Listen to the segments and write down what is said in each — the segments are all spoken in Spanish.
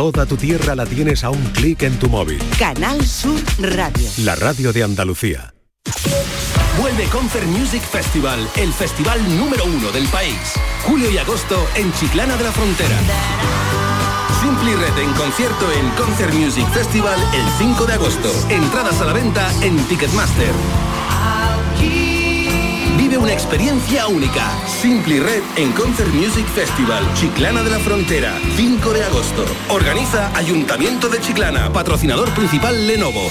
Toda tu tierra la tienes a un clic en tu móvil. Canal Sur Radio. La radio de Andalucía. Vuelve Concert Music Festival, el festival número uno del país. Julio y agosto en Chiclana de la Frontera. Simply Red en concierto en Concert Music Festival el 5 de agosto. Entradas a la venta en Ticketmaster. Una experiencia única. Simply Red en Concert Music Festival, Chiclana de la Frontera, 5 de agosto. Organiza Ayuntamiento de Chiclana, patrocinador principal Lenovo.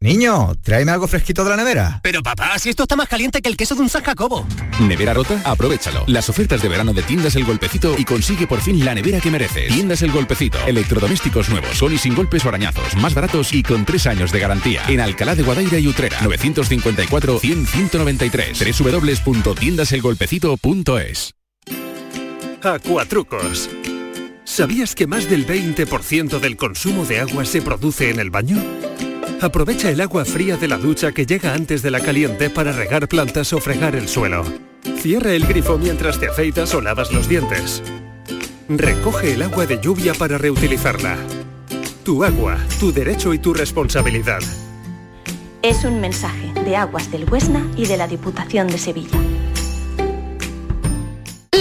Niño, tráeme algo fresquito de la nevera. Pero papá, si esto está más caliente que el queso de un San Jacobo. ¿Nevera rota? Aprovechalo. Las ofertas de verano de Tiendas El Golpecito y consigue por fin la nevera que mereces. Tiendas El Golpecito. Electrodomésticos nuevos, son y sin golpes o arañazos, más baratos y con tres años de garantía. En Alcalá de Guadaira y Utrera. 954 100 193. www.tiendaselgolpecito.es Acuatrucos. ¿Sabías que más del 20% del consumo de agua se produce en el baño? Aprovecha el agua fría de la ducha que llega antes de la caliente para regar plantas o fregar el suelo. Cierra el grifo mientras te afeitas o lavas los dientes. Recoge el agua de lluvia para reutilizarla. Tu agua, tu derecho y tu responsabilidad. Es un mensaje de Aguas del Huesna y de la Diputación de Sevilla.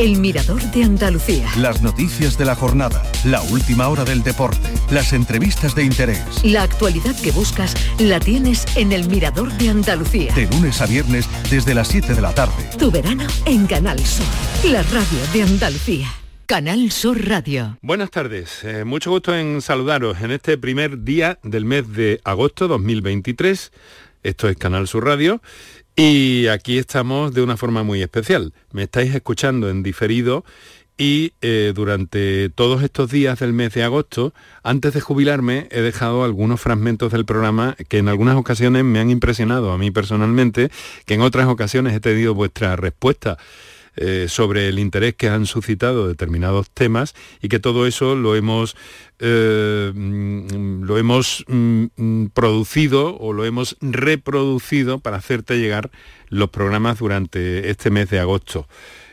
El Mirador de Andalucía. Las noticias de la jornada, la última hora del deporte, las entrevistas de interés. La actualidad que buscas la tienes en El Mirador de Andalucía. De lunes a viernes desde las 7 de la tarde. Tu verano en Canal Sur, la radio de Andalucía. Canal Sur Radio. Buenas tardes, eh, mucho gusto en saludaros en este primer día del mes de agosto 2023. Esto es Canal Sur Radio y aquí estamos de una forma muy especial. Me estáis escuchando en diferido y eh, durante todos estos días del mes de agosto, antes de jubilarme, he dejado algunos fragmentos del programa que en algunas ocasiones me han impresionado a mí personalmente, que en otras ocasiones he tenido vuestra respuesta. Eh, sobre el interés que han suscitado determinados temas y que todo eso lo hemos, eh, mm, lo hemos mm, producido o lo hemos reproducido para hacerte llegar los programas durante este mes de agosto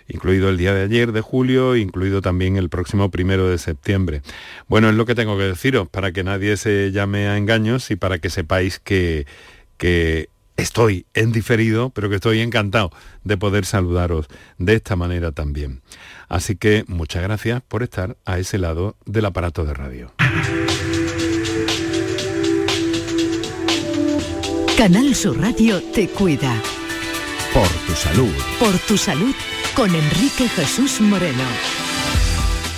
incluido el día de ayer de julio, incluido también el próximo primero de septiembre. Bueno, es lo que tengo que deciros, para que nadie se llame a engaños y para que sepáis que, que estoy en diferido, pero que estoy encantado de poder saludaros de esta manera también. Así que muchas gracias por estar a ese lado del aparato de radio. Canal Sur Radio te cuida. Por tu salud. Por tu salud con Enrique Jesús Moreno.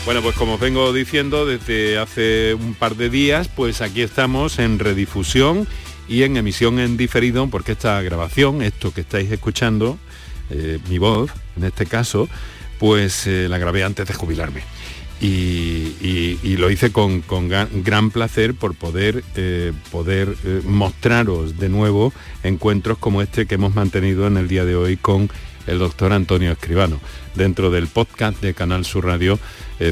Bueno, pues como os vengo diciendo desde hace un par de días, pues aquí estamos en redifusión y en emisión en diferido, porque esta grabación, esto que estáis escuchando, eh, mi voz, en este caso, pues eh, la grabé antes de jubilarme. Y, lo hice con, gran, placer por poder, eh, poder mostraros de nuevo encuentros como este que hemos mantenido en el día de hoy con el doctor Antonio Escribano, dentro del podcast de Canal Sur Radio,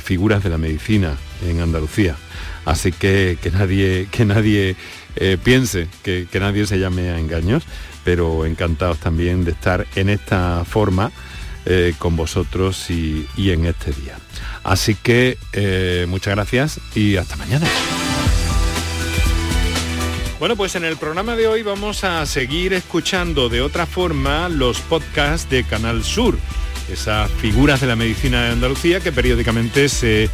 Figuras de la Medicina en Andalucía. Así que que nadie, que nadie eh, piense que, nadie se llame a engaños, pero encantados también de estar en esta forma eh, con vosotros y, en este día. Así que eh, muchas gracias y hasta mañana. Bueno, pues en el programa de hoy vamos a seguir escuchando de otra forma los podcasts de Canal Sur, esas figuras de la medicina de Andalucía que periódicamente se,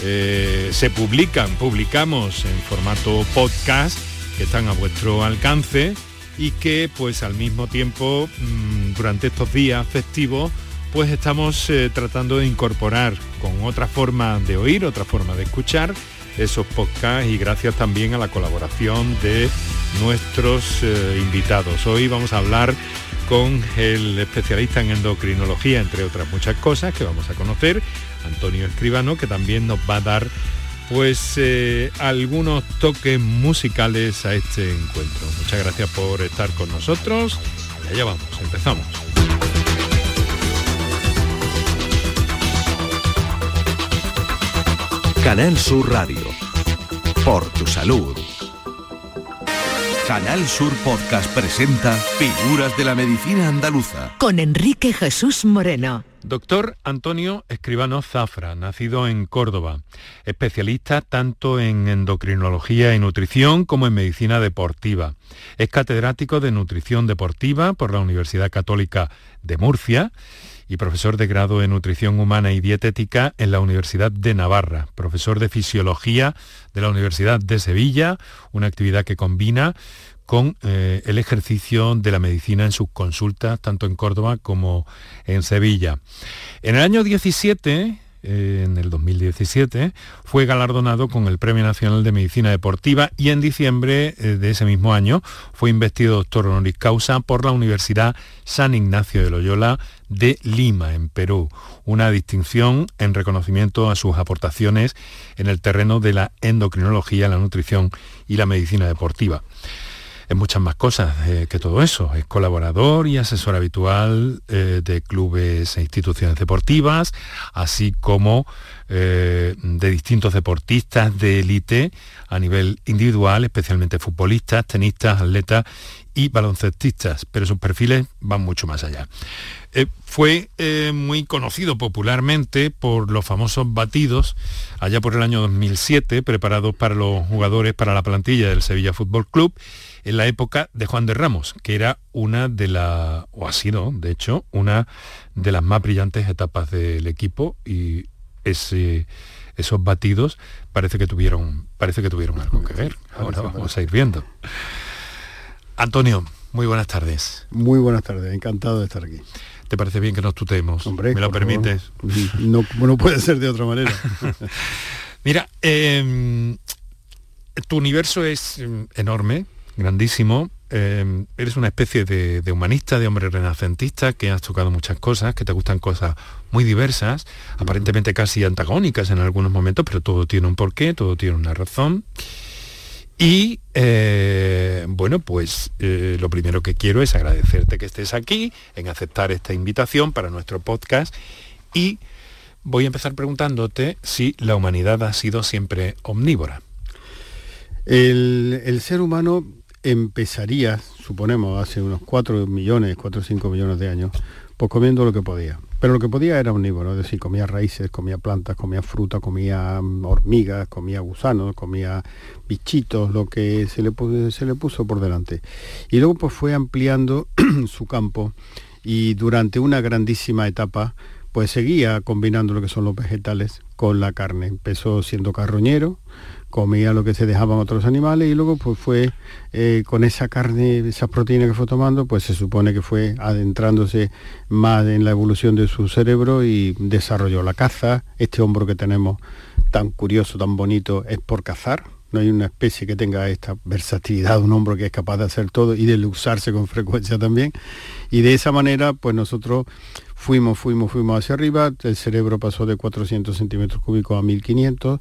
se publican, publicamos en formato podcast que están a vuestro alcance y que pues al mismo tiempo mm, durante estos días festivos pues estamos eh, tratando de incorporar con otra forma de oír, otra forma de escuchar esos podcasts y gracias también a la colaboración de nuestros eh, invitados. Hoy vamos a hablar con el especialista en endocrinología, entre otras muchas cosas que vamos a conocer, Antonio Escribano, que también nos va a dar pues eh, algunos toques musicales a este encuentro. Muchas gracias por estar con nosotros. Y allá vamos, empezamos. Canal Sur Radio. Por tu salud. Canal Sur Podcast presenta Figuras de la Medicina Andaluza. Con Enrique Jesús Moreno. Doctor Antonio Escribano Zafra, nacido en Córdoba, especialista tanto en endocrinología y nutrición como en medicina deportiva. Es catedrático de nutrición deportiva por la Universidad Católica de Murcia y profesor de grado en Nutrición Humana y Dietética en la Universidad de Navarra, profesor de Fisiología de la Universidad de Sevilla, una actividad que combina con eh, el ejercicio de la medicina en sus consultas, tanto en Córdoba como en Sevilla. En el año 17, en el 2017, fue galardonado con el Premio Nacional de Medicina Deportiva y en diciembre eh, de ese mismo año fue investido doctor honoris causa por la Universidad San Ignacio de Loyola de Lima, en Perú, una distinción en reconocimiento a sus aportaciones en el terreno de la endocrinología, la nutrición y la medicina deportiva es muchas más cosas eh, que todo eso. Es colaborador y asesor habitual eh, de clubes e instituciones deportivas, así como eh, de distintos deportistas de élite a nivel individual, especialmente futbolistas, tenistas, atletas y baloncestistas, pero sus perfiles van mucho más allá. fue muy conocido popularmente por los famosos batidos allá por el año 2007, preparados para los jugadores para la plantilla del Sevilla Fútbol Club en la época de Juan de Ramos, que era una de las, o ha sido, de hecho, una de las más brillantes etapas del equipo y ese, esos batidos parece que tuvieron, parece que tuvieron algo que ver. Ahora vamos a ir viendo. Antonio, muy buenas tardes. Muy buenas tardes, encantado de estar aquí. ¿Te parece bien que nos tutemos? Hombre, ¿Me lo permites? No, no, puede ser de otra manera. Mira, em, tu universo es em, enorme, grandísimo. Eh, eres una especie de, humanista, de hombre renacentista, que has tocado muchas cosas, que te gustan cosas muy diversas, aparentemente casi antagónicas en algunos momentos, pero todo tiene un porqué, todo tiene una razón. Y eh, bueno, pues eh, lo primero que quiero es agradecerte que estés aquí, en aceptar esta invitación para nuestro podcast y voy a empezar preguntándote si la humanidad ha sido siempre omnívora. El, el ser humano empezaría, suponemos, hace unos 4 millones, 4 o 5 millones de años, pues comiendo lo que podía. Pero lo que podía era omnívoro, es decir, comía raíces, comía plantas, comía fruta, comía mm, hormigas, comía gusanos, comía bichitos, lo que se le, se le puso por delante. Y luego pues fue ampliando su campo y durante una grandísima etapa pues seguía combinando lo que son los vegetales con la carne. Empezó siendo carroñero, comía lo que se dejaban otros animales y luego pues fue eh, con esa carne, esas proteínas que fue tomando, pues se supone que fue adentrándose más en la evolución de su cerebro y desarrolló la caza. Este hombro que tenemos tan curioso, tan bonito, es por cazar. No hay una especie que tenga esta versatilidad, un hombro que es capaz de hacer todo y de usarse con frecuencia también. Y de esa manera, pues nosotros fuimos, fuimos, fuimos hacia arriba, el cerebro pasó de 400 centímetros cúbicos a 1500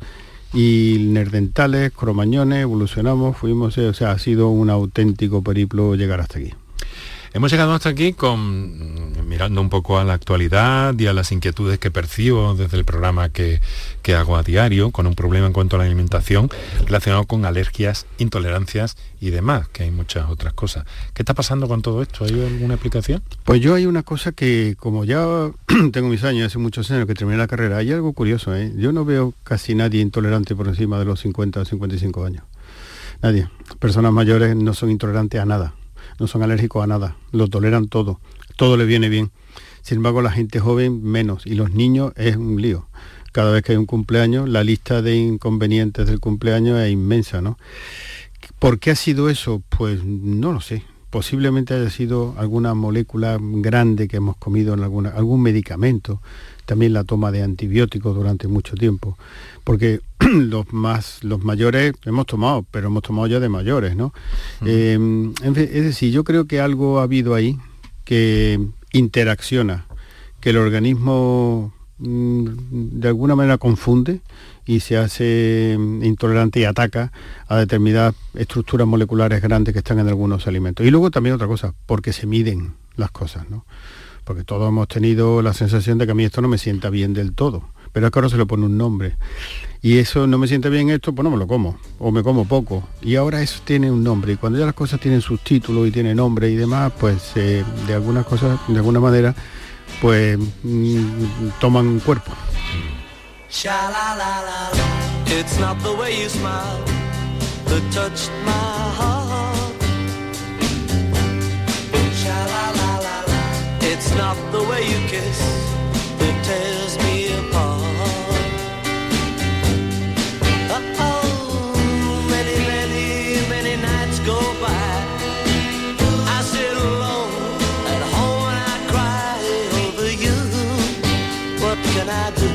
y nerdentales, cromañones, evolucionamos, fuimos, o sea, ha sido un auténtico periplo llegar hasta aquí. Hemos llegado hasta aquí con mirando un poco a la actualidad y a las inquietudes que percibo desde el programa que, hago a diario, con un problema en cuanto a la alimentación relacionado con alergias, intolerancias y demás, que hay muchas otras cosas. ¿Qué está pasando con todo esto? ¿Hay alguna explicación? Pues yo hay una cosa que, como ya tengo mis años, hace muchos años que terminé la carrera, hay algo curioso, ¿eh? Yo no veo casi nadie intolerante por encima de los 50 o 55 años. Nadie. Personas mayores no son intolerantes a nada no son alérgicos a nada, lo toleran todo, todo le viene bien. Sin embargo, la gente joven menos y los niños es un lío. Cada vez que hay un cumpleaños, la lista de inconvenientes del cumpleaños es inmensa, ¿no? ¿Por qué ha sido eso? Pues no lo sé posiblemente haya sido alguna molécula grande que hemos comido en alguna, algún medicamento, también la toma de antibióticos durante mucho tiempo, porque los más los mayores hemos tomado, pero hemos tomado ya de mayores, ¿no? Eh, es decir, yo creo que algo ha habido ahí que interacciona, que el organismo mm, de alguna manera confunde y se hace mm, intolerante y ataca a determinadas estructuras moleculares grandes que están en algunos alimentos. Y luego también otra cosa, porque se miden las cosas, ¿no? Porque todos hemos tenido la sensación de que a mí esto no me sienta bien del todo, pero es que ahora se le pone un nombre. Y eso no me siente bien esto, pues no me lo como, o me como poco. Y ahora eso tiene un nombre. Y cuando ya las cosas tienen sus títulos y tienen nombre y demás, pues eh, de algunas cosas, de alguna manera, pues mm, toman un cuerpo. It's not the way you kiss that tears me apart. Oh, many, many, many nights go by. I sit alone at home and I cry over you. What can I do?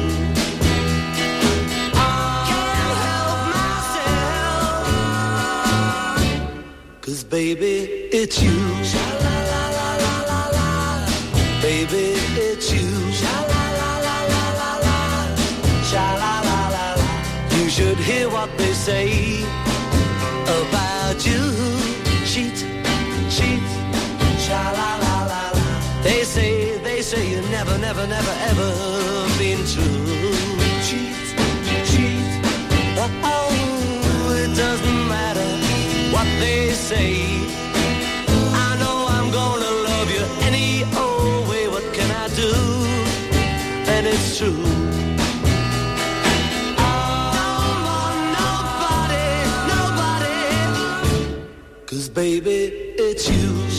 I Can't help myself. Cause baby, it's you. Baby, it's you. Sha la la la la la la. Sha la la la. You should hear what they say about you. Cheat, cheat. Sha la la la la. They say, they say you never, never, never, ever been true. Cheat, cheat. Oh, it doesn't matter what they say. true. Cause baby, it's you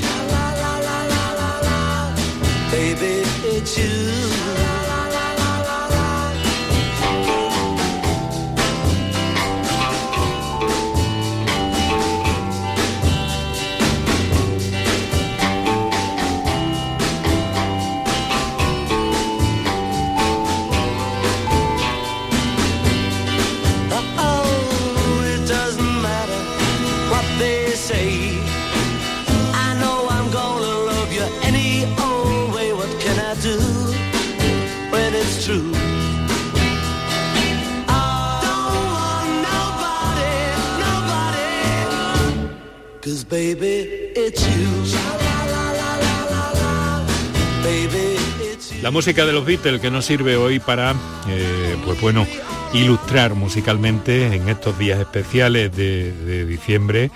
música de los Beatles que nos sirve hoy para, eh, pues bueno, ilustrar musicalmente en estos días especiales de, diciembre,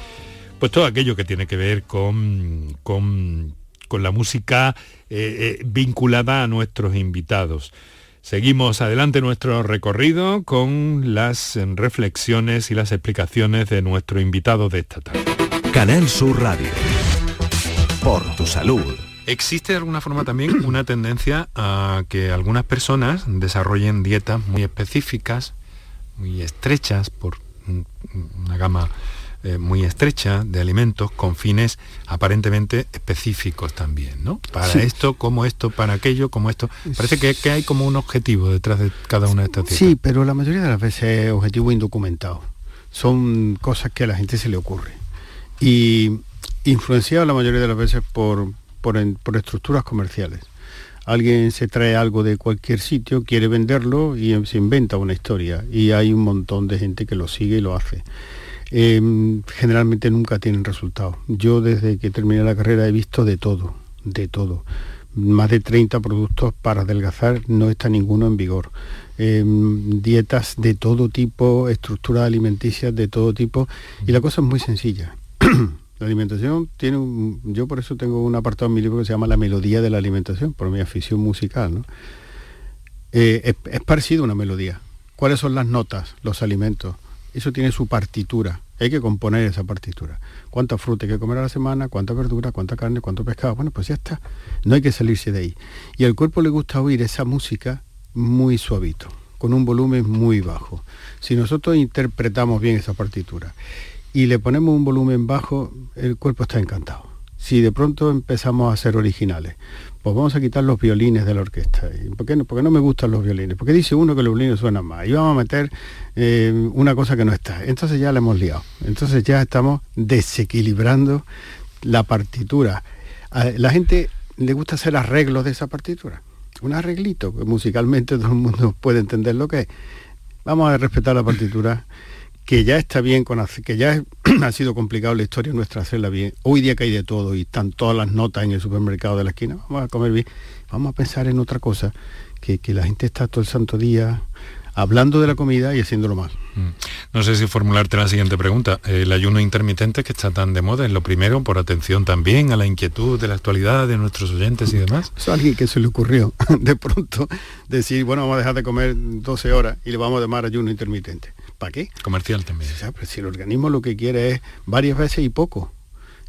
pues todo aquello que tiene que ver con, con, con la música eh, eh, vinculada a nuestros invitados. Seguimos adelante nuestro recorrido con las reflexiones y las explicaciones de nuestro invitado de esta tarde. Canal Sur Radio. Por tu salud. ¿Existe de alguna forma también una tendencia a que algunas personas desarrollen dietas muy específicas, muy estrechas, por un- una gama eh, muy estrecha de alimentos con fines aparentemente específicos también, ¿no? Para Sí. esto, como esto, para aquello, como esto. Parece que, que hay como un objetivo detrás de cada una de estas dietas. Sí, pero la mayoría de las veces es objetivo indocumentado. Son cosas que a la gente se le ocurre. Y influenciado la mayoría de las veces por, por, estructuras comerciales. Alguien se trae algo de cualquier sitio, quiere venderlo y se inventa una historia. Y hay un montón de gente que lo sigue y lo hace. Eh, generalmente nunca tienen resultados. Yo desde que terminé la carrera he visto de todo, de todo. Más de 30 productos para adelgazar, no está ninguno en vigor. Eh, dietas de todo tipo, estructuras alimenticias de todo tipo. Y la cosa es muy sencilla. la alimentación tiene un... Yo por eso tengo un apartado en mi libro que se llama La melodía de la alimentación, por mi afición musical. ¿no? Eh, es, es parecido a una melodía. ¿Cuáles son las notas, los alimentos? Eso tiene su partitura. Hay que componer esa partitura. ¿Cuánta fruta hay que comer a la semana? ¿Cuánta verdura? ¿Cuánta carne? ¿Cuánto pescado? Bueno, pues ya está. No hay que salirse de ahí. Y al cuerpo le gusta oír esa música muy suavito, con un volumen muy bajo. Si nosotros interpretamos bien esa partitura y le ponemos un volumen bajo, el cuerpo está encantado. si de pronto empezamos a ser originales? Pues vamos a quitar los violines de la orquesta. ¿Por qué no? Porque no me gustan los violines. Porque dice uno que los violines suenan más. Y vamos a meter eh, una cosa que no está. Entonces ya la hemos liado. Entonces ya estamos desequilibrando la partitura. A la gente le gusta hacer arreglos de esa partitura. Un arreglito, que musicalmente todo el mundo puede entender lo que es. Vamos a respetar la partitura que ya está bien, con, que ya ha sido complicado la historia nuestra hacerla bien. Hoy día que hay de todo y están todas las notas en el supermercado de la esquina, vamos a comer bien, vamos a pensar en otra cosa, que, que la gente está todo el santo día hablando de la comida y haciéndolo mal. Mm. No sé si formularte la siguiente pregunta. El ayuno intermitente que está tan de moda es lo primero, por atención también a la inquietud de la actualidad de nuestros oyentes y demás. Eso a alguien que se le ocurrió de pronto decir, bueno, vamos a dejar de comer 12 horas y le vamos a llamar ayuno intermitente. ¿Para qué? Comercial también. si el organismo lo que quiere es varias veces y poco,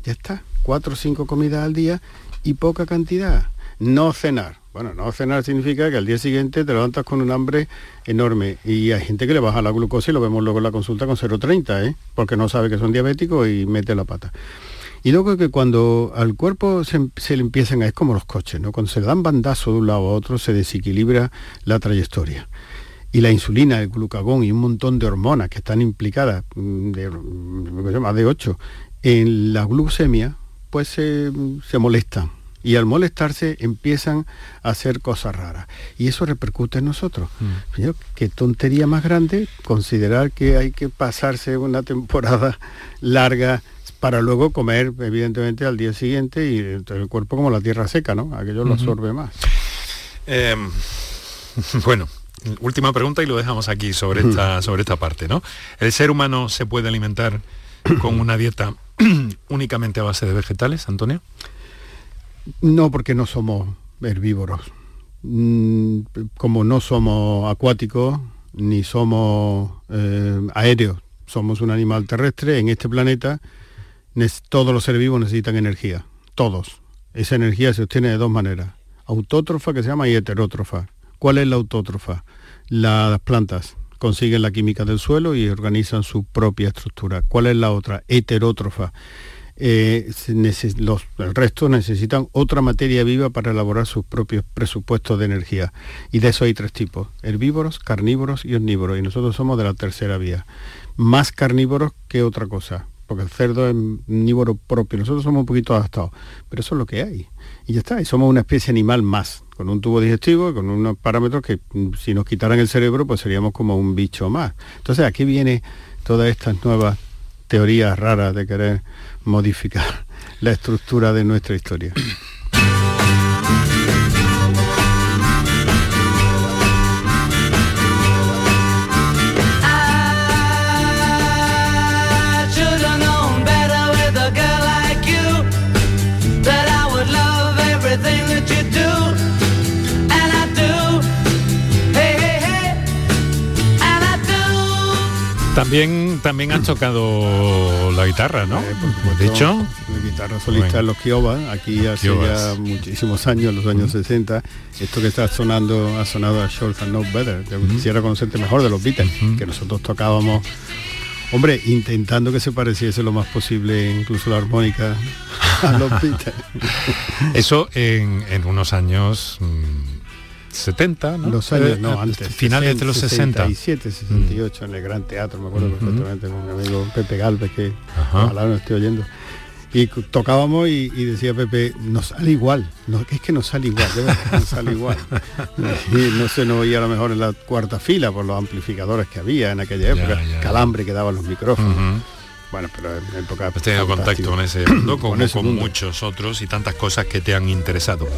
ya está. Cuatro o cinco comidas al día y poca cantidad. No cenar. Bueno, no cenar significa que al día siguiente te levantas con un hambre enorme y hay gente que le baja la glucosa y lo vemos luego en la consulta con 0,30, ¿eh? porque no sabe que son diabéticos y mete la pata. Y luego que cuando al cuerpo se, se, le empiezan a... es como los coches, ¿no? Cuando se le dan bandazo de un lado a otro se desequilibra la trayectoria y la insulina, el glucagón y un montón de hormonas que están implicadas, mm, de, más de 8, en la glucemia, pues se, molestan. Y al molestarse empiezan a hacer cosas raras. Y eso repercute en nosotros. Mm. Qué tontería más grande considerar que hay que pasarse una temporada larga para luego comer, evidentemente, al día siguiente y el cuerpo como la tierra seca, ¿no? Aquello lo absorbe más. Em, bueno, última pregunta y lo dejamos aquí sobre esta, sobre esta parte, ¿no? ¿El ser humano se puede alimentar con una dieta únicamente a base de vegetales, Antonio? No, porque no somos herbívoros. Mm, como no somos acuáticos ni somos eh, aéreos, somos un animal terrestre en este planeta, todos los seres vivos necesitan energía, todos. Esa energía se obtiene de dos maneras, autótrofa que se llama y heterótrofa. ¿Cuál es la autótrofa? Las plantas consiguen la química del suelo y organizan su propia estructura. ¿Cuál es la otra? Heterótrofa. Eh, los, el resto necesitan otra materia viva para elaborar sus propios presupuestos de energía. Y de eso hay tres tipos, herbívoros, carnívoros y omnívoros. Y nosotros somos de la tercera vía. Más carnívoros que otra cosa, porque el cerdo es omnívoro propio. Nosotros somos un poquito adaptados, pero eso es lo que hay. Y ya está, y somos una especie animal más con un tubo digestivo, con unos parámetros que mm, si nos quitaran el cerebro, pues seríamos como un bicho más. Entonces aquí viene todas estas nuevas teorías raras de querer modificar la estructura de nuestra historia. También, también has tocado la guitarra, ¿no? Eh, de hecho, la guitarra solista en los Kiowa, aquí hace ya muchísimos años, los años 60. Esto que está sonando ha sonado a Short and No Better. quisiera conocerte mejor de los Beatles, que nosotros tocábamos Hombre, intentando que se pareciese lo más posible, incluso la armónica a los Beatles. Eso en, unos años mm, 70, ¿no? Los años, no, antes. Finales de los 60. 67, 68, en el Gran Teatro, me acuerdo perfectamente, con mi amigo Pepe Galvez, que ojalá no estoy oyendo. Y tocábamos y, decía Pepe, nos sale igual, no, es que nos sale igual, nos sale igual. y no se nos oía a lo mejor en la cuarta fila por los amplificadores que había en aquella época, calambre que daban los micrófonos. Bueno, pero en época... Has tenido contacto con ese mundo, con, con, muchos otros y tantas cosas que te han interesado.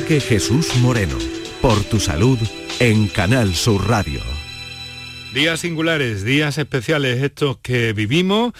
Enrique Jesús Moreno, por tu salud en Canal Sur Radio. Días singulares, días especiales estos que vivimos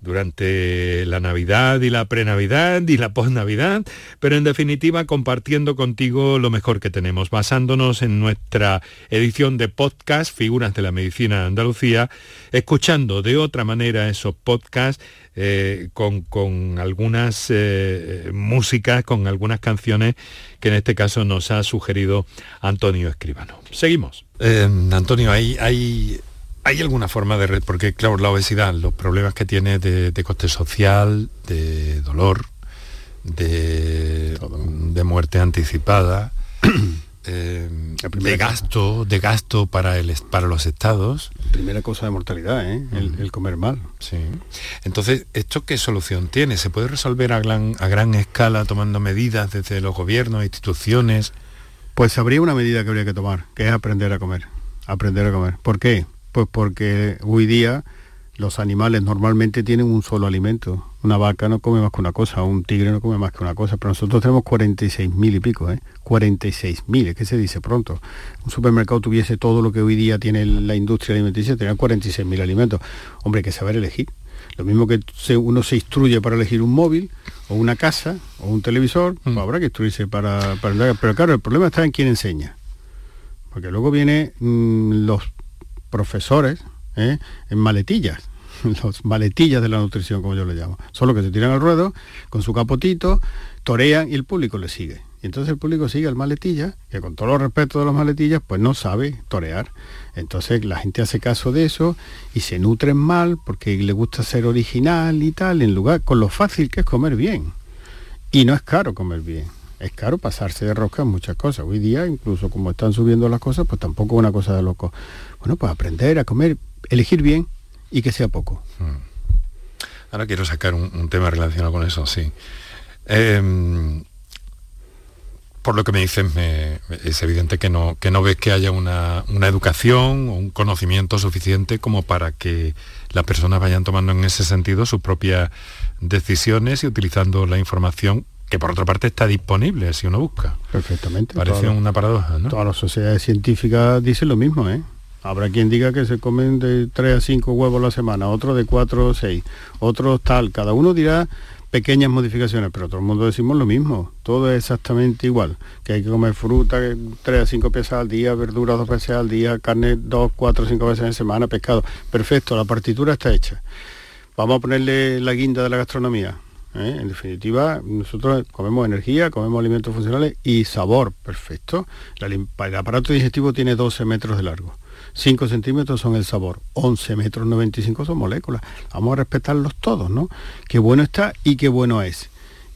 durante la Navidad y la prenavidad y la posnavidad, pero en definitiva compartiendo contigo lo mejor que tenemos, basándonos en nuestra edición de podcast Figuras de la Medicina de Andalucía, escuchando de otra manera esos podcasts eh, con, algunas eh, músicas, con algunas canciones que en este caso nos ha sugerido Antonio Escribano. Seguimos. Eh, Antonio, hay, hay ¿Hay alguna forma de... Porque claro, la obesidad, los problemas que tiene de, coste social, de dolor, de, de muerte anticipada, eh, de gasto, de gasto para, el, para los estados. Primera cosa de mortalidad, ¿eh? el, comer mal. Sí. Entonces, ¿esto qué solución tiene? ¿Se puede resolver a gran, a gran escala tomando medidas desde los gobiernos, instituciones? Pues habría una medida que habría que tomar, que es aprender a comer. Aprender a comer. ¿Por qué? Pues porque hoy día los animales normalmente tienen un solo alimento. Una vaca no come más que una cosa, un tigre no come más que una cosa, pero nosotros tenemos 46.000 y pico, ¿eh? 46.000, es que se dice pronto. Un supermercado tuviese todo lo que hoy día tiene la industria alimenticia, tendría 46.000 alimentos. Hombre, hay que saber elegir. Lo mismo que uno se instruye para elegir un móvil, o una casa, o un televisor, pues mm. habrá que instruirse para, para... Pero claro, el problema está en quién enseña. Porque luego vienen mm, los profesores ¿eh? en maletillas, los maletillas de la nutrición, como yo le llamo. Solo que se tiran al ruedo con su capotito, torean y el público le sigue. Y entonces el público sigue al maletilla, que con todo los respeto de los maletillas, pues no sabe torear. Entonces la gente hace caso de eso y se nutren mal porque le gusta ser original y tal, en lugar con lo fácil que es comer bien. Y no es caro comer bien. Es caro pasarse de rosca en muchas cosas. Hoy día, incluso como están subiendo las cosas, pues tampoco es una cosa de loco. Bueno, pues aprender a comer, elegir bien y que sea poco. Hmm. Ahora quiero sacar un, tema relacionado con eso, sí. Em, por lo que me dices, es evidente que no, que no ves que haya una, educación o un conocimiento suficiente como para que las personas vayan tomando en ese sentido sus propias decisiones y utilizando la información que por otra parte está disponible si uno busca. Perfectamente. Parece una paradoja, ¿no? Todas las sociedades científicas dicen lo mismo, ¿eh? Habrá quien diga que se comen de 3 a 5 huevos a la semana, otro de 4 o 6, otros tal. Cada uno dirá pequeñas modificaciones, pero todo el mundo decimos lo mismo. Todo es exactamente igual. Que hay que comer fruta 3 a 5 veces al día, verduras 2 veces al día, carne 2, 4, 5 veces en semana, pescado. Perfecto, la partitura está hecha. Vamos a ponerle la guinda de la gastronomía. ¿Eh? En definitiva, nosotros comemos energía, comemos alimentos funcionales y sabor. Perfecto. el aparato digestivo tiene 12 metros de largo 5 centímetros son el sabor, 11 metros 95 son moléculas. Vamos a respetarlos todos, ¿no? Qué bueno está y qué bueno es.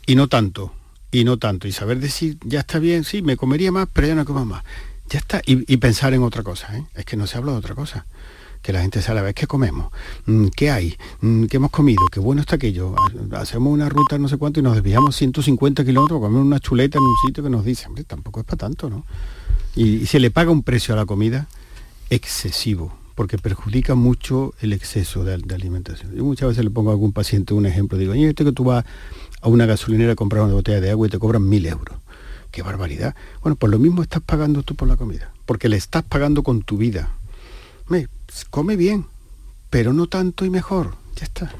Y no tanto, y no tanto. Y saber decir, ya está bien, sí, me comería más, pero ya no como más. Ya está. Y, pensar en otra cosa, ¿eh? Es que no se habla de otra cosa que la gente sabe, a ver qué comemos, mm, qué hay, mm, qué hemos comido, qué bueno está aquello. Hacemos una ruta no sé cuánto y nos desviamos 150 kilómetros comer una chuleta en un sitio que nos dice, hombre, tampoco es para tanto, ¿no? y se le paga un precio a la comida excesivo, porque perjudica mucho el exceso de, alimentación. Yo muchas veces le pongo a algún paciente un ejemplo, digo, oye, este que tú vas a una gasolinera a comprar una botella de agua y te cobran mil euros. ¡Qué barbaridad! Bueno, pues lo mismo estás pagando tú por la comida, porque le estás pagando con tu vida. Me, come bien, pero no tanto y mejor. Ya está.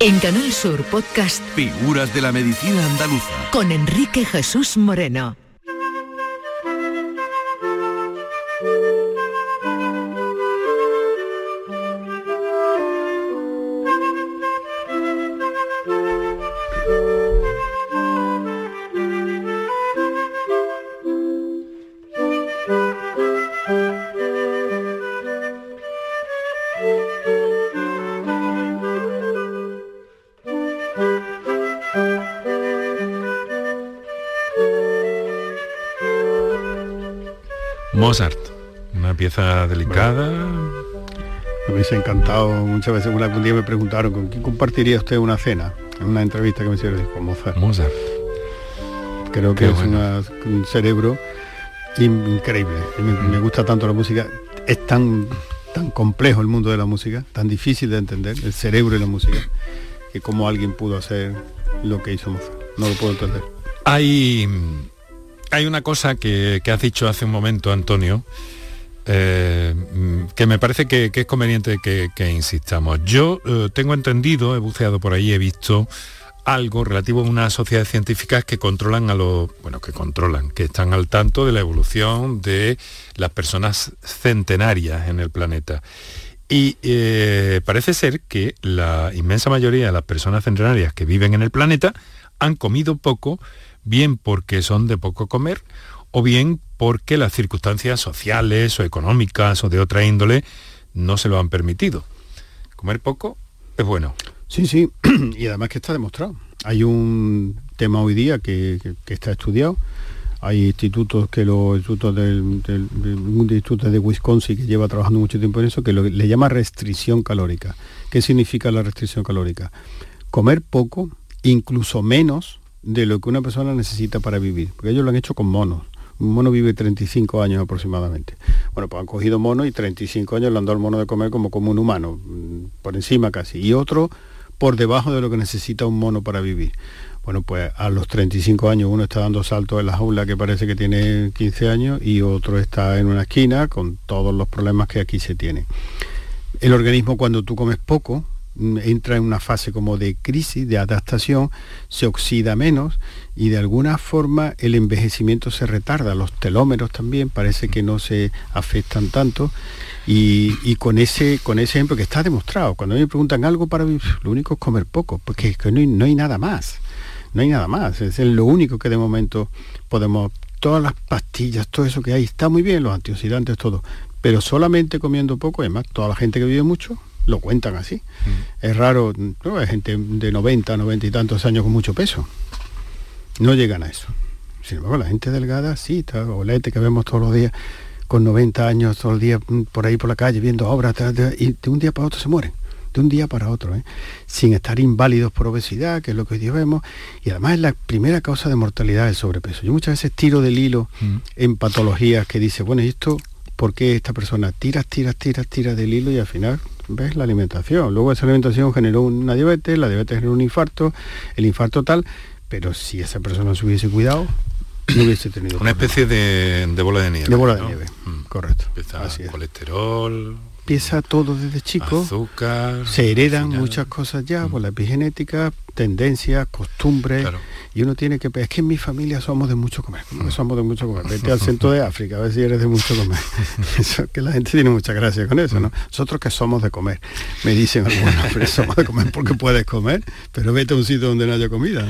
En Canal Sur Podcast Figuras de la Medicina Andaluza con Enrique Jesús Moreno. Mozart, una pieza delicada. Me hubiese encantado muchas veces. Un día me preguntaron con quién compartiría usted una cena en una entrevista que me hicieron con Mozart. Mozart. Creo que es un cerebro increíble. Me, gusta tanto la música. Es tan tan complejo el mundo de la música, tan difícil de entender, el cerebro y la música, que como alguien pudo hacer lo que hizo Mozart. No lo puedo entender. Hay hay una cosa que, que has dicho hace un momento, Antonio, eh, que me parece que, es conveniente que, insistamos. Yo eh, tengo entendido, he buceado por ahí, he visto algo relativo a unas sociedades científicas que controlan a los, bueno, que controlan, que están al tanto de la evolución de las personas centenarias en el planeta. Y eh, parece ser que la inmensa mayoría de las personas centenarias que viven en el planeta han comido poco, bien porque son de poco comer, o bien porque las circunstancias sociales o económicas o de otra índole no se lo han permitido. Comer poco es bueno. Sí, sí, y además que está demostrado. Hay un tema hoy día que, está estudiado. Hay institutos que los institutos del, un instituto de Wisconsin que lleva trabajando mucho tiempo en eso, que le llama restricción calórica. ¿Qué significa la restricción calórica? Comer poco, incluso menos de lo que una persona necesita para vivir. Porque ellos lo han hecho con monos un mono vive 35 años aproximadamente. Bueno, pues han cogido mono y 35 años le han dado al mono de comer como, como un humano, mm, por encima casi. Y otro por debajo de lo que necesita un mono para vivir. Bueno, pues a los 35 años uno está dando saltos en la jaula que parece que tiene 15 años y otro está en una esquina con todos los problemas que aquí se tienen. El organismo cuando tú comes poco, entra en una fase como de crisis, de adaptación, se oxida menos y de alguna forma el envejecimiento se retarda, los telómeros también parece que no se afectan tanto y, con, ese, con ese ejemplo que está demostrado, cuando me preguntan algo para vivir, lo único es comer poco, porque no hay, no hay nada más, no hay nada más, es lo único que de momento podemos, todas las pastillas, todo eso que hay, está muy bien, los antioxidantes, todo, pero solamente comiendo poco, además toda la gente que vive mucho, lo cuentan así. Mm. Es raro, ¿no? hay gente de 90, 90 y tantos años con mucho peso no llegan a eso. Sin embargo, la gente delgada, sí, está, olete que vemos todos los días, con 90 años, todo el día mm, por ahí por la calle, viendo obras, y de un día para otro se mueren, de un día para otro, ¿eh? sin estar inválidos por obesidad, que es lo que hoy día vemos, y además es la primera causa de mortalidad el sobrepeso. Yo muchas veces tiro del hilo mm. en patologías que dice, bueno, ¿y esto por qué esta persona tira, tira, tira, tira del hilo y al final ves la alimentación? Luego esa alimentación generó una diabetes, la diabetes generó un infarto, el infarto tal, pero si esa persona se hubiese cuidado, no hubiese tenido... Una especie de, bola de nieve. De bola de nieve, mm. correcto. Así colesterol, empieza todo desde chico. Azúcar. Se heredan muchas cosas ya por la epigenética, tendencias, costumbres. Y uno tiene que... Es que en mi familia somos de mucho comer. somos de mucho comer? Vete al centro de África a ver si eres de mucho comer. eso, que la gente tiene mucha gracia con eso, ¿no? Nosotros que somos de comer. Me dicen algunos, pero somos de comer porque puedes comer, pero vete a un sitio donde no haya comida.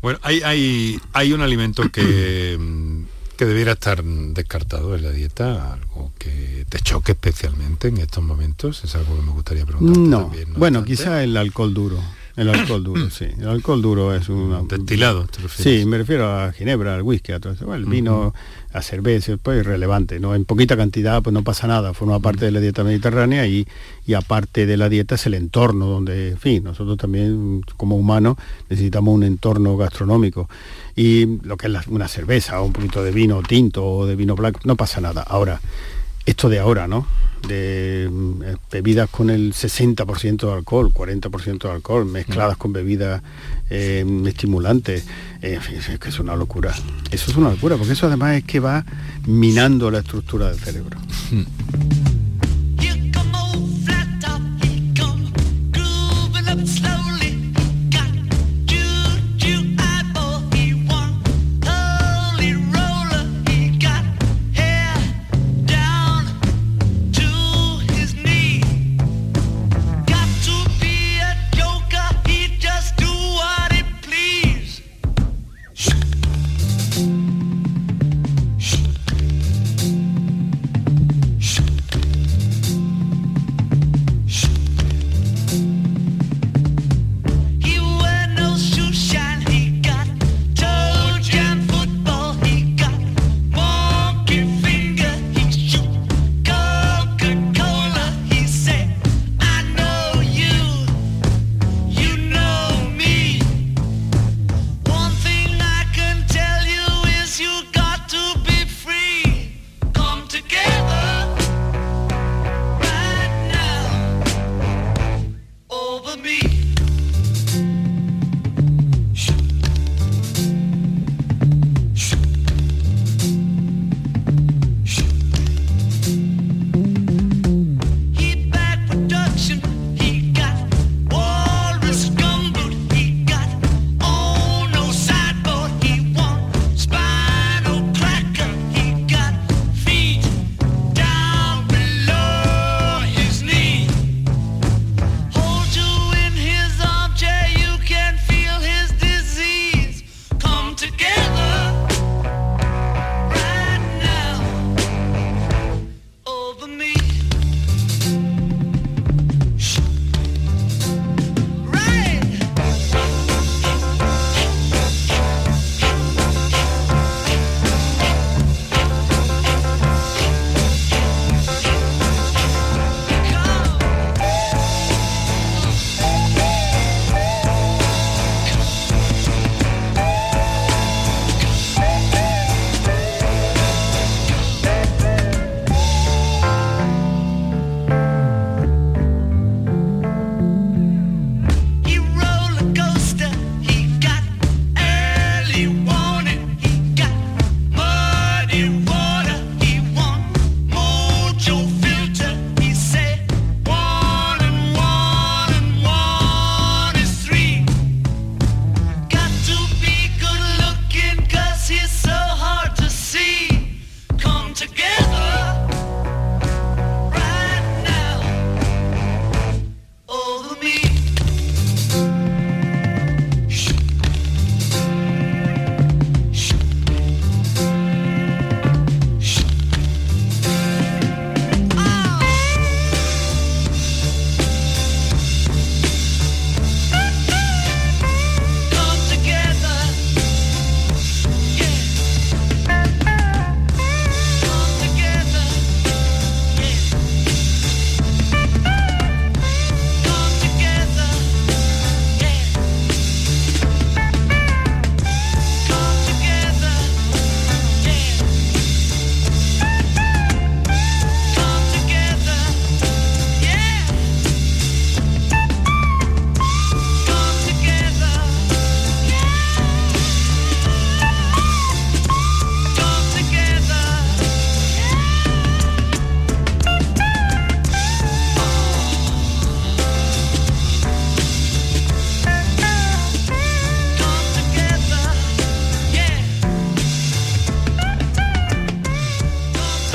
Bueno, hay, hay, hay un alimento que, que debiera estar descartado en la dieta, algo que te choque especialmente en estos momentos, es algo que me gustaría preguntar. No, bueno, quizá el alcohol duro. El alcohol duro, sí. El alcohol duro es un... Destilado, Sí, me refiero a ginebra, al whisky, a todo eso. el vino, a cerveza, pues irrelevante, ¿no? En poquita cantidad pues no pasa nada, forma parte de la dieta mediterránea y, y aparte de la dieta es el entorno donde, en fin, nosotros también como humanos necesitamos un entorno gastronómico. Y lo que es una cerveza o un poquito de vino tinto o de vino blanco, no pasa nada. Ahora, esto de ahora, ¿no? de mm, bebidas con el 60% de alcohol, 40% de alcohol, mezcladas con bebidas eh, estimulantes. Eh, es que es una locura. Eso es una locura, porque eso además es que va minando la estructura del cerebro. Mm.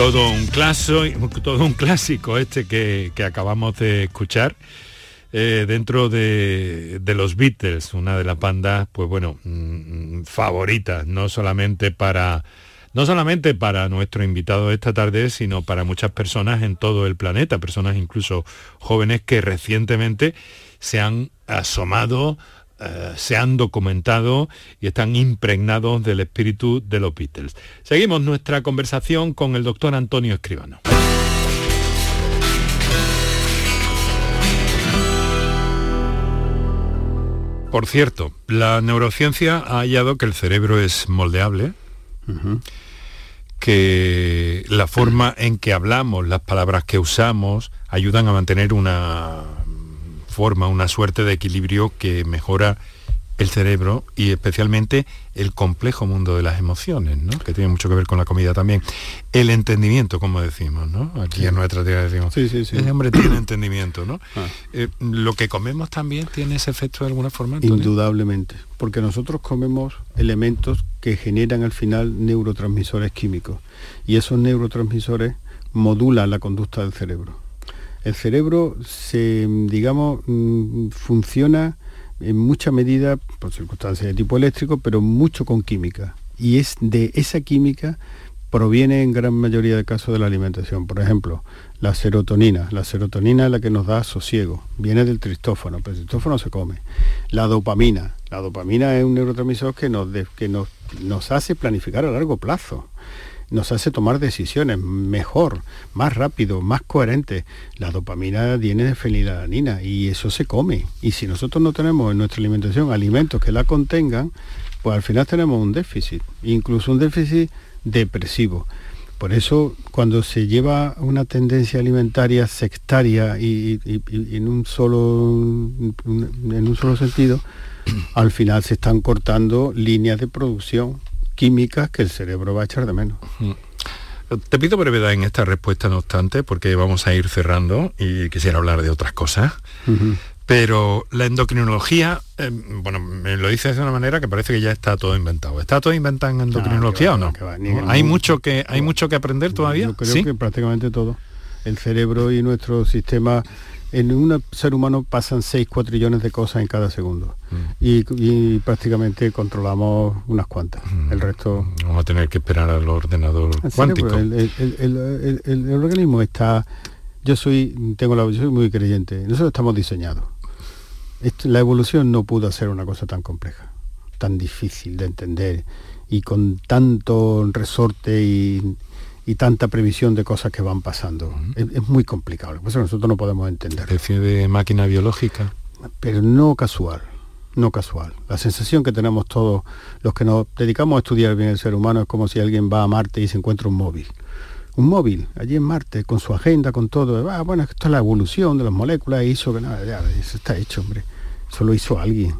Todo un, clásico, este que, acabamos de escuchar. Eh, dentro de, los Beatles, una de las bandas, pues bueno, mm, favoritas, no solamente para no solamente para nuestro invitado esta tarde, sino para muchas personas en todo el planeta, personas incluso jóvenes que recientemente se han asomado eh, se han documentado y están impregnados del espíritu de los Beatles. Seguimos nuestra conversación con el doctor Antonio Escribano. Por cierto, la neurociencia ha hallado que el cerebro es moldeable, que la forma en que hablamos, las palabras que usamos, ayudan a mantener una forma una suerte de equilibrio que mejora el cerebro y especialmente el complejo mundo de las emociones, ¿no? que tiene mucho que ver con la comida también. El entendimiento, como decimos, ¿no? Aquí en nuestra tierra decimos, sí, ese hombre tiene entendimiento, ¿no? Ah. Eh, ¿Lo que comemos también tiene ese efecto de alguna forma? Indudablemente, porque nosotros comemos elementos que generan al final neurotransmisores químicos y esos neurotransmisores modulan la conducta del cerebro el cerebro se, digamos, mm, funciona en mucha medida por circunstancias de tipo eléctrico, pero mucho con química. Y es de esa química proviene en gran mayoría de casos de la alimentación. Por ejemplo, la serotonina. La serotonina es la que nos da sosiego. Viene del tristófano, pero el tristófano se come. La dopamina. La dopamina es un neurotransmisor que nos, que nos, nos hace planificar a largo plazo nos hace tomar decisiones mejor, más rápido, más coherente. La dopamina viene de fenilalanina y eso se come. Y si nosotros no tenemos en nuestra alimentación alimentos que la contengan, pues al final tenemos un déficit, incluso un déficit depresivo. Por eso cuando se lleva una tendencia alimentaria sectaria y, en, un solo, en un solo sentido, al final se están cortando líneas de producción químicas que el cerebro va a echar de menos. Mm. Te pido brevedad en esta respuesta, no obstante, porque vamos a ir cerrando y quisiera hablar de otras cosas. Pero la endocrinología, em, bueno, me lo dices de una manera que parece que ya está todo inventado. ¿Está todo inventado en endocrinología o no? ¿Hay, mucho que, ¿Hay mucho que aprender todavía? Yo creo que prácticamente todo. El cerebro y nuestro sistema en un ser humano pasan 6 cuatrillones de cosas en cada segundo mm. y, prácticamente controlamos unas cuantas. El mm. resto... Vamos a tener que esperar al ordenador cuántico. el, organismo está... Yo soy, tengo la, yo soy muy creyente. Nosotros estamos diseñados. la evolución no pudo ser una cosa tan compleja, tan difícil de entender y con tanto resorte y y tanta previsión de cosas que van pasando. es, muy complicado, por eso nosotros no podemos entender. Especie de máquina biológica. Pero no casual, no casual. La sensación que tenemos todos los que nos dedicamos a estudiar bien el ser humano es como si alguien va a Marte y se encuentra un móvil. Un móvil, allí en Marte, con su agenda, con todo. Ah, bueno, esto es la evolución de las moléculas, hizo que nada, ya, eso está hecho, hombre. Eso lo hizo alguien.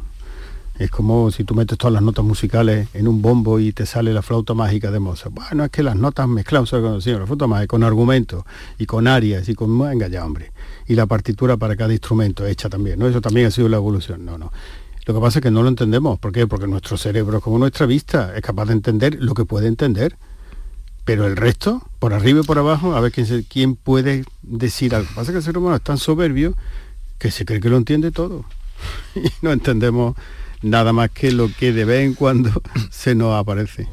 Es como si tú metes todas las notas musicales en un bombo y te sale la flauta mágica de Mozart. Bueno, es que las notas mezcladas con la flauta mágica, con argumentos y con arias y con... Venga ya, hombre. Y la partitura para cada instrumento hecha también, ¿no? Eso también ha sido la evolución. No, no. Lo que pasa es que no lo entendemos. ¿Por qué? Porque nuestro cerebro, como nuestra vista, es capaz de entender lo que puede entender. Pero el resto, por arriba y por abajo, a ver quién, quién puede decir algo. Lo que pasa es que el ser humano es tan soberbio que se cree que lo entiende todo. y no entendemos nada más que lo que de vez en cuando se nos aparece.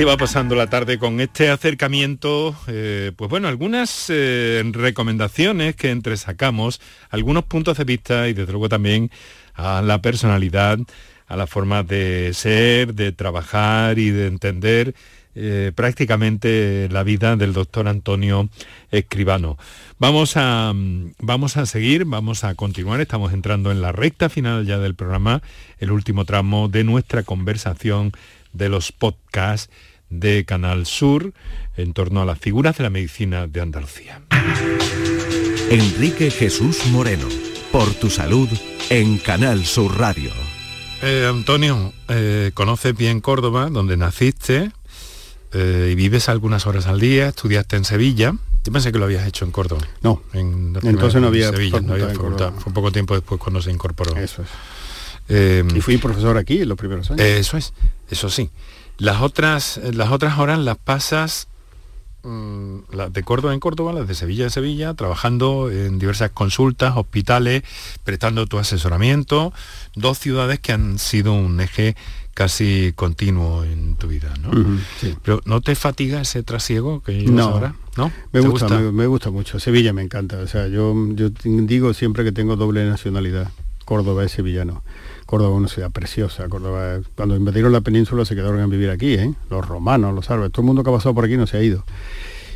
Así va pasando la tarde con este acercamiento, eh, pues bueno, algunas eh, recomendaciones que entresacamos, algunos puntos de vista y desde luego también a la personalidad, a la forma de ser, de trabajar y de entender eh, prácticamente la vida del doctor Antonio Escribano. Vamos a, vamos a seguir, vamos a continuar, estamos entrando en la recta final ya del programa, el último tramo de nuestra conversación de los podcasts de Canal Sur en torno a las figuras de la medicina de Andalucía. Enrique Jesús Moreno, por tu salud en Canal Sur Radio. Eh, Antonio, eh, conoces bien Córdoba, donde naciste eh, y vives algunas horas al día, estudiaste en Sevilla. Yo pensé que lo habías hecho en Córdoba. No, en entonces no había Sevilla, no había facultad en facultad. Fue poco tiempo después cuando se incorporó. Eso es. Eh, Y fui profesor aquí en los primeros años. Eso es, eso sí. Las otras, las otras horas las pasas mm, las de Córdoba en Córdoba, las de Sevilla en Sevilla, trabajando en diversas consultas, hospitales, prestando tu asesoramiento, dos ciudades que han sido un eje casi continuo en tu vida, ¿no? Sí. Pero ¿no te fatiga ese trasiego que llevas No, ahora? ¿No? Me ¿Te gusta, Me, me gusta mucho. Sevilla me encanta. O sea, yo, yo digo siempre que tengo doble nacionalidad. Córdoba es sevillano. Córdoba es una ciudad preciosa. Córdoba, cuando invadieron la península se quedaron a vivir aquí, ¿eh? Los romanos, los árabes, todo el mundo que ha pasado por aquí no se ha ido.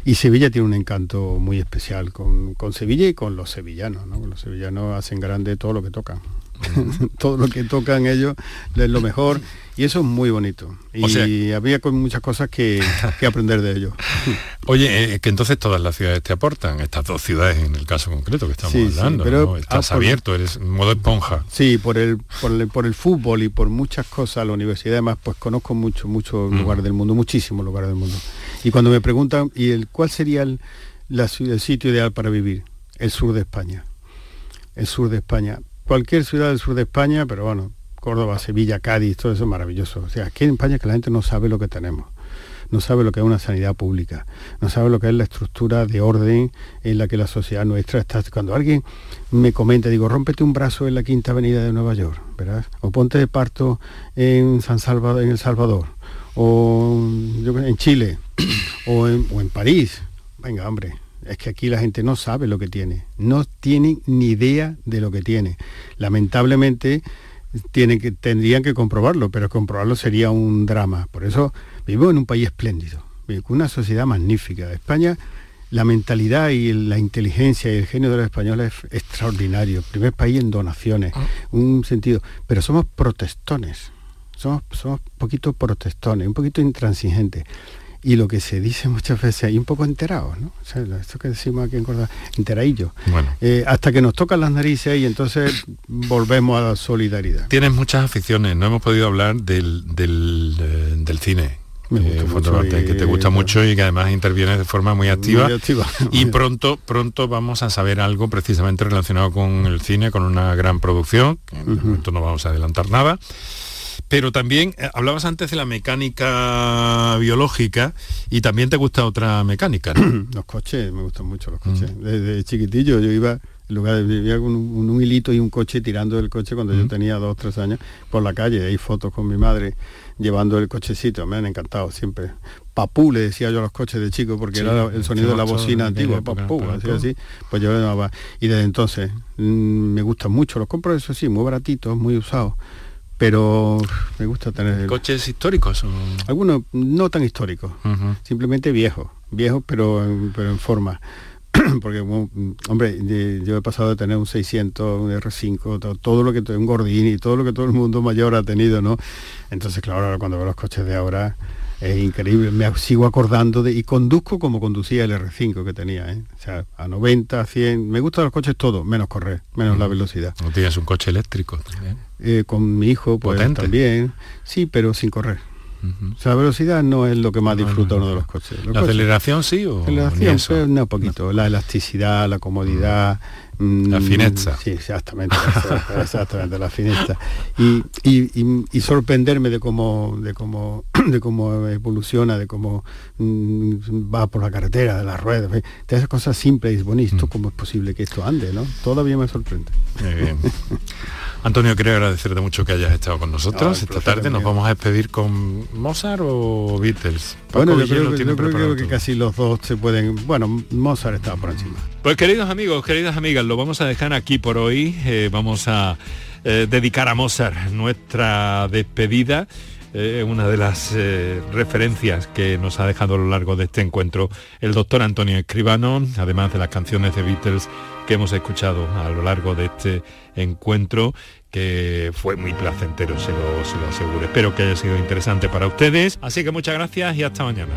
Y Sevilla tiene un encanto muy especial con, con Sevilla y con los sevillanos, ¿no? Los sevillanos hacen grande todo lo que tocan. todo lo que tocan ellos es lo mejor y eso es muy bonito. Y O sea- había con muchas cosas que, que aprender de ellos. Oye, eh, que entonces todas las ciudades te aportan, estas dos ciudades en el caso concreto que estamos Sí, sí, hablando, pero- ¿no? Estás ah, por- abierto, eres en modo esponja. Sí, por el, por el, por el fútbol y por muchas cosas, la universidad además, pues conozco mucho, muchos lugares del mundo, muchísimos lugares del mundo. Y cuando me preguntan, ¿y el cuál sería el, la el sitio ideal para vivir? El sur de España. El sur de España. Cualquier ciudad del sur de España, pero bueno, Córdoba, Sevilla, Cádiz, todo eso es maravilloso. O sea, aquí en España es que la gente no sabe lo que tenemos. No sabe lo que es una sanidad pública, no sabe lo que es la estructura de orden en la que la sociedad nuestra está. Cuando alguien me comenta, digo, rómpete un brazo en la Quinta Avenida de Nueva York, ¿verdad? O ponte de parto en San Salvador, en El Salvador, o en Chile, o en, o en París. Venga, hombre, es que aquí la gente no sabe lo que tiene, no tiene ni idea de lo que tiene. Lamentablemente tienen que, tendrían que comprobarlo, pero comprobarlo sería un drama. Por eso vivo en un país espléndido, vivo con una sociedad magnífica. España, la mentalidad y la inteligencia y el genio de los españoles es extraordinario. Primer país en donaciones, un sentido. Pero somos protestones, somos, somos un poquito protestones, un poquito intransigentes. Y lo que se dice muchas veces, y un poco enterados, ¿no? O sea, esto que decimos aquí en Córdoba, enteradillos. Bueno. Eh, hasta que nos tocan las narices y entonces volvemos a la solidaridad. Tienes muchas aficiones, no hemos podido hablar del, del, eh, del cine. Me gusta eh, mucho y- que te gusta mucho y que además intervienes de forma muy activa. Muy activa. Y pronto, pronto vamos a saber algo precisamente relacionado con el cine, con una gran producción, que en este momento no vamos a adelantar nada. Pero también eh, hablabas antes de la mecánica biológica y también te gusta otra mecánica, ¿no? los coches, me gustan mucho los coches. Desde chiquitillo yo iba, en lugar de vivía con un, un hilito y un coche tirando el coche cuando yo tenía dos, tres años, por la calle, hay fotos con mi madre llevando el cochecito, me han encantado siempre. Papú le decía yo a los coches de chico porque Sí, era el sonido de la bocina antigua, papú, así, así, pues yo. Y desde entonces mm, me gustan mucho, los compro eso sí, muy baratitos, muy usados, pero me gusta tener ¿Coches históricos? o- algunos no tan históricos, simplemente viejos, viejos pero, en- pero en forma. Porque, hombre, yo he pasado de tener un 600, un R5, to- todo lo que un Gordini, todo lo que todo el mundo mayor ha tenido, ¿no? Entonces, claro, ahora cuando veo los coches de ahora es increíble. Me sigo acordando de y conduzco como conducía el R5 que tenía, ¿eh? O sea, a 90, a 100. Me gustan los coches todos, menos correr, menos la velocidad. ¿No tienes un coche eléctrico también? Eh, con mi hijo, pues Potente. también. Sí, pero sin correr. O sea, la velocidad no es lo que más disfruta uno de los coches. Los ¿La coches- aceleración sí o Aceleración, pues, no poquito. La elasticidad, la comodidad, La fineza. Sí, exactamente, exactamente, la fineza. Y, y- y sorprenderme de cómo, de cómo, de cómo evoluciona, de cómo mm, va por la carretera, de las ruedas, de esas cosas simples y bueno, ¿y Mm. esto cómo es posible que esto ande, no? Todavía me sorprende. Muy bien. Antonio, quiero agradecerte mucho que hayas estado con nosotros No, esta tarde. Nos vamos a despedir con Mozart o Beatles. Paco Bueno, yo creo, yo creo que casi los dos se pueden... Bueno, Mozart estaba por encima. Pues queridos amigos, queridas amigas, lo vamos a dejar aquí por hoy. Eh, vamos a eh, dedicar a Mozart nuestra despedida. eh, una de las referencias que nos ha dejado a lo largo de este encuentro el doctor Antonio Escribano, además de las canciones de Beatles que hemos escuchado a lo largo de este encuentro que fue muy placentero, se lo aseguro. Espero que haya sido interesante para ustedes. Así que muchas gracias y hasta mañana.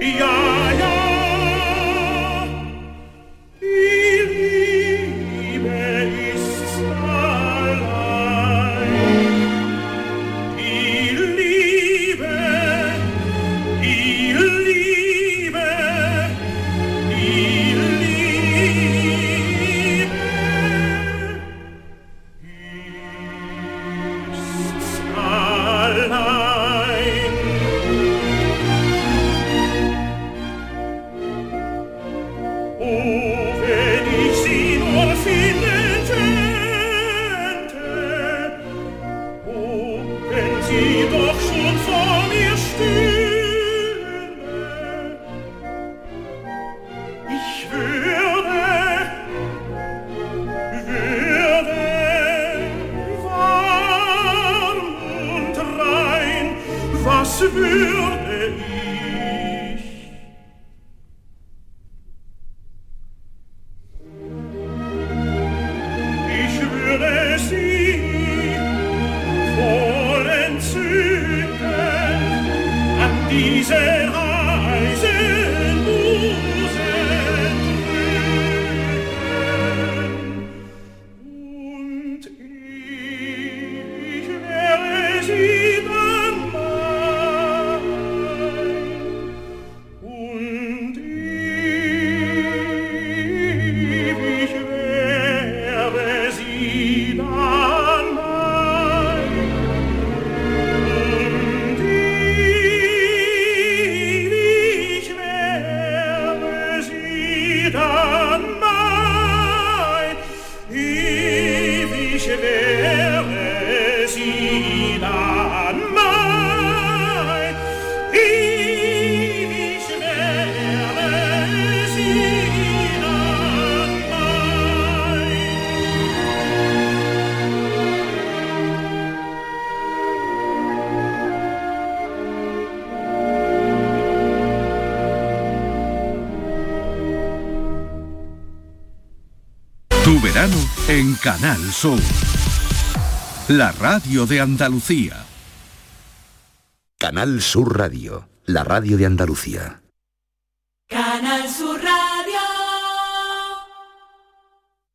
Ja, en Canal Sur. La radio de Andalucía. Canal Sur Radio, la radio de Andalucía.